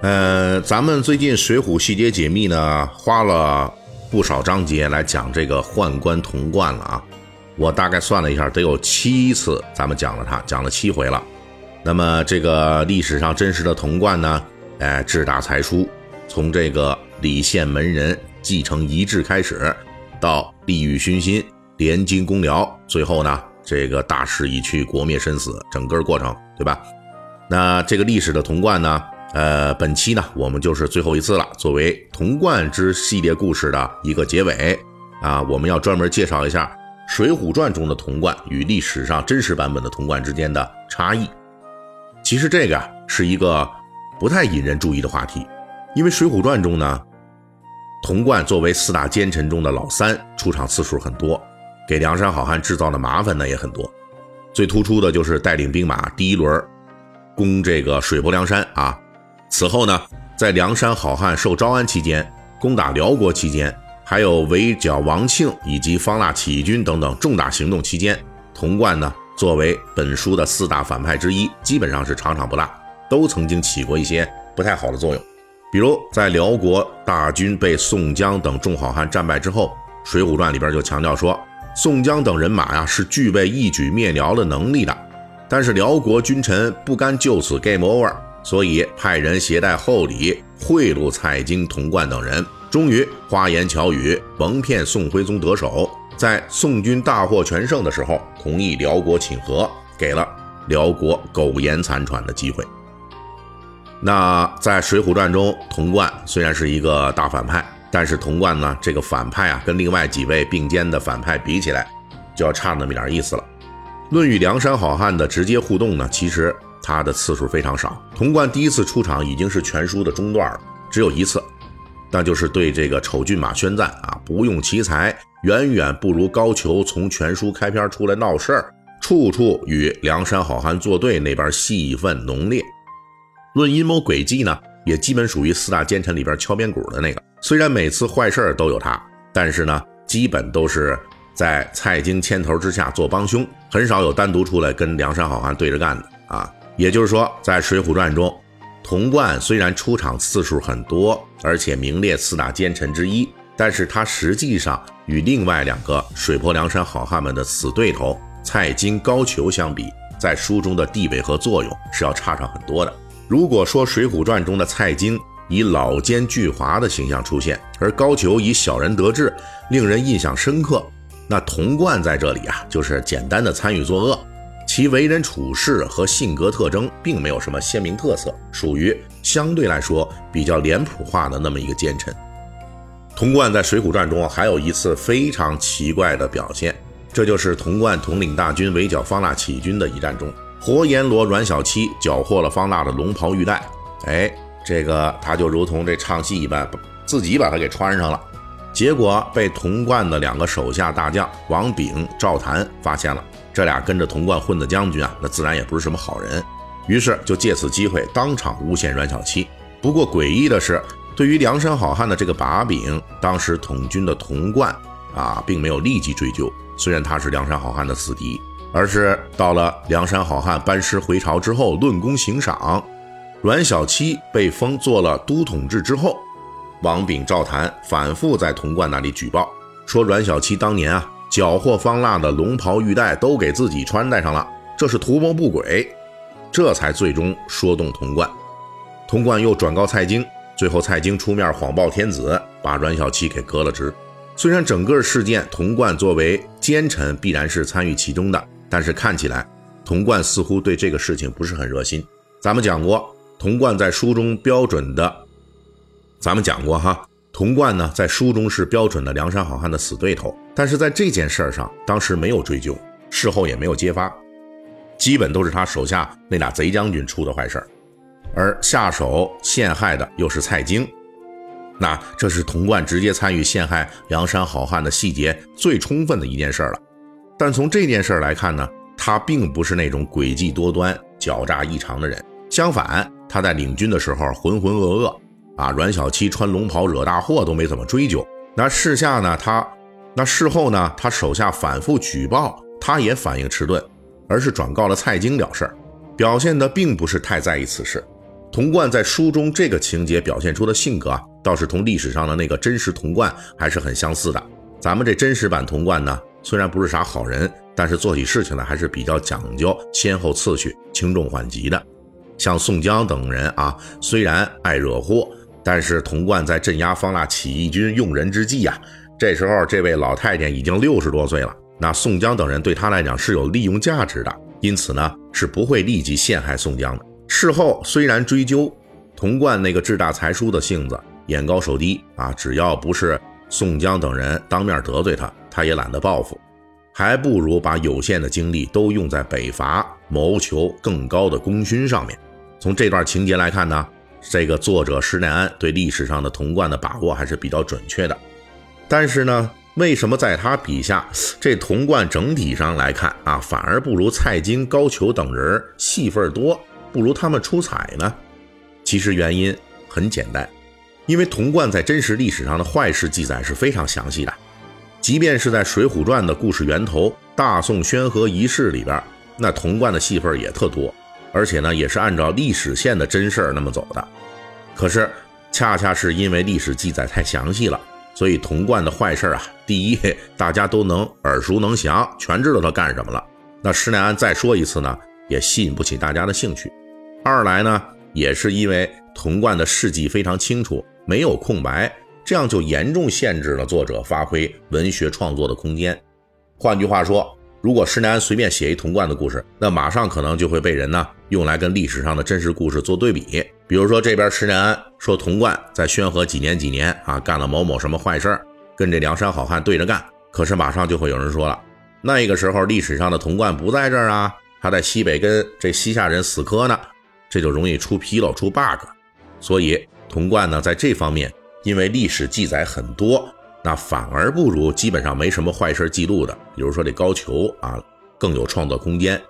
呃，咱们最近《水浒细节解密》呢，花了不少章节来讲这个宦官童贯了啊。我大概算了一下，得有七次咱们讲了他，讲了七回了。那么这个历史上真实的童贯呢，哎，志大才疏，从这个李县门人继承遗志开始，到利欲熏心，联军攻辽，最后呢，这个大势已去，国灭身死，整个过程，对吧？那这个历史的童贯呢？呃，本期呢，我们就是最后一次了。作为童贯之系列故事的一个结尾啊，我们要专门介绍一下《水浒传》中的童贯与历史上真实版本的童贯之间的差异。其实这个啊，是一个不太引人注意的话题，因为《水浒传》中呢，童贯作为四大奸臣中的老三，出场次数很多，给梁山好汉制造的麻烦呢也很多。最突出的就是带领兵马第一轮攻这个水泊梁山啊。此后呢，在梁山好汉受招安期间，攻打辽国期间，还有围剿王庆以及方腊起义军等等重大行动期间，童贯呢作为本书的四大反派之一，基本上是场场不落，都曾经起过一些不太好的作用。比如在辽国大军被宋江等众好汉战败之后，《水浒传》里边就强调说，宋江等人马呀是具备一举灭辽的能力的，但是辽国君臣不甘就此 game over。所以派人携带厚礼贿赂蔡京、童贯等人，终于花言巧语蒙骗宋徽宗得手，在宋军大获全胜的时候，同意辽国请和，给了辽国苟延残喘的机会。那在《水浒传》中，童贯虽然是一个大反派，但是童贯呢，这个反派啊，跟另外几位并肩的反派比起来，就要差那么点意思了。论与梁山好汉的直接互动呢，其实。他的次数非常少，童贯第一次出场已经是全书的中段了，只有一次，那就是对这个丑骏马宣赞啊，不用奇才，远远不如高俅从全书开篇出来闹事儿，处处与梁山好汉作对，那边戏份浓烈。论阴谋诡计呢，也基本属于四大奸臣里边敲边鼓的那个。虽然每次坏事都有他，但是呢，基本都是在蔡京牵头之下做帮凶，很少有单独出来跟梁山好汉对着干的啊。也就是说，在《水浒传》中，童贯虽然出场次数很多，而且名列四大奸臣之一，但是他实际上与另外两个水泊梁山好汉们的死对头蔡京、高俅相比，在书中的地位和作用是要差上很多的。如果说《水浒传》中的蔡京以老奸巨猾的形象出现，而高俅以小人得志，令人印象深刻，那童贯在这里啊，就是简单的参与作恶。其为人处事和性格特征并没有什么鲜明特色，属于相对来说比较脸谱化的那么一个奸臣。童贯在《水浒传》中还有一次非常奇怪的表现，这就是童贯统领大军围剿方腊起义军的一战中，活阎罗阮小七缴获了方腊的龙袍玉带，哎，这个他就如同这唱戏一般，自己把它给穿上了，结果被童贯的两个手下大将王炳、赵谭发现了。这俩跟着童贯混的将军啊，那自然也不是什么好人，于是就借此机会当场诬陷阮小七。不过诡异的是，对于梁山好汉的这个把柄，当时统军的童贯啊，并没有立即追究。虽然他是梁山好汉的死敌，而是到了梁山好汉班师回朝之后论功行赏。阮小七被封做了都统制之后，王炳、赵谭反复在童贯那里举报，说阮小七当年啊。缴获方腊的龙袍玉带都给自己穿戴上了，这是图谋不轨，这才最终说动童贯。童贯又转告蔡京，最后蔡京出面谎报天子，把阮小七给革了职。虽然整个事件童贯作为奸臣必然是参与其中的，但是看起来童贯似乎对这个事情不是很热心。咱们讲过，童贯在书中标准的，咱们讲过哈。童贯呢，在书中是标准的梁山好汉的死对头，但是在这件事儿上，当时没有追究，事后也没有揭发，基本都是他手下那俩贼将军出的坏事儿，而下手陷害的又是蔡京，那这是童贯直接参与陷害梁山好汉的细节最充分的一件事了。但从这件事来看呢，他并不是那种诡计多端、狡诈异常的人。相反，他在领军的时候浑浑噩噩，啊，阮小七穿龙袍惹大祸都没怎么追究。那事下呢，他那事后呢，他手下反复举报，他也反应迟钝，而是转告了蔡京了事，表现的并不是太在意此事。童贯在书中这个情节表现出的性格啊，倒是同历史上的那个真实童贯还是很相似的。咱们这真实版童贯呢，虽然不是啥好人，但是做起事情来还是比较讲究先后次序、轻重缓急的。像宋江等人啊，虽然爱惹祸，但是童贯在镇压方腊起义军用人之际啊，这时候这位老太监已经六十多岁了，那宋江等人对他来讲是有利用价值的，因此呢，是不会立即陷害宋江的。事后虽然追究，童贯那个志大才疏的性子，眼高手低啊，只要不是宋江等人当面得罪他，他也懒得报复，还不如把有限的精力都用在北伐，谋求更高的功勋上面。从这段情节来看呢，这个作者施耐庵对历史上的童贯的把握还是比较准确的。但是呢，为什么在他笔下，这童贯整体上来看啊，反而不如蔡京、高俅等人戏份多，不如他们出彩呢？其实原因很简单，因为童贯在真实历史上的坏事记载是非常详细的，即便是在《水浒传》的故事源头大宋宣和仪式里边，那童贯的戏份也特多。而且呢，也是按照历史线的真事儿那么走的。可是，恰恰是因为历史记载太详细了，所以童贯的坏事啊，第一，大家都能耳熟能详，全知道他干什么了。那施耐庵再说一次呢，也吸引不起大家的兴趣。二来呢，也是因为童贯的事迹非常清楚，没有空白，这样就严重限制了作者发挥文学创作的空间。换句话说。如果施耐庵随便写一童贯的故事，那马上可能就会被人呢用来跟历史上的真实故事做对比。比如说这边施耐庵说童贯在宣和几年几年啊干了某某什么坏事儿，跟这梁山好汉对着干，可是马上就会有人说了，那个时候历史上的童贯不在这儿啊，他在西北跟这西夏人死磕呢，这就容易出纰漏出 bug。所以童贯呢在这方面，因为历史记载很多。那反而不如基本上没什么坏事记录的，比如说这高俅啊，更有创作空间。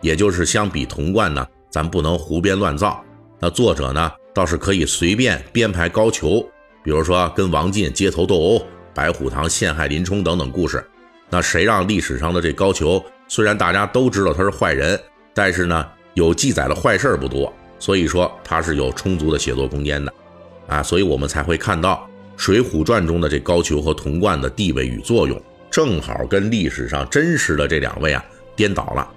也就是相比童贯呢，咱不能胡编乱造。那作者呢，倒是可以随便编排高俅，比如说跟王进街头斗殴、白虎堂陷害林冲等等故事。那谁让历史上的这高俅，虽然大家都知道他是坏人，但是呢，有记载的坏事不多，所以说他是有充足的写作空间的啊，所以我们才会看到。《水浒传》中的这高俅和童贯的地位与作用，正好跟历史上真实的这两位啊颠倒了。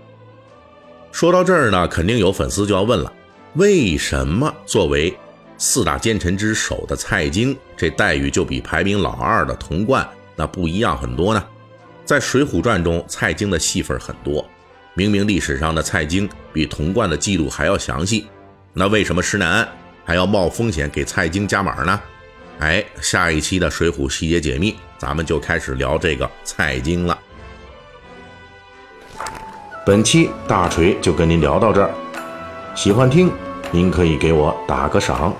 说到这儿呢，肯定有粉丝就要问了：为什么作为四大奸臣之首的蔡京，这待遇就比排名老二的童贯那不一样很多呢？在《水浒传》中，蔡京的戏份很多，明明历史上的蔡京比童贯的记录还要详细，那为什么施耐庵还要冒风险给蔡京加码呢？哎，下一期的《水浒细节解密》，咱们就开始聊这个蔡京了。本期大锤就跟您聊到这儿，喜欢听您可以给我打个赏。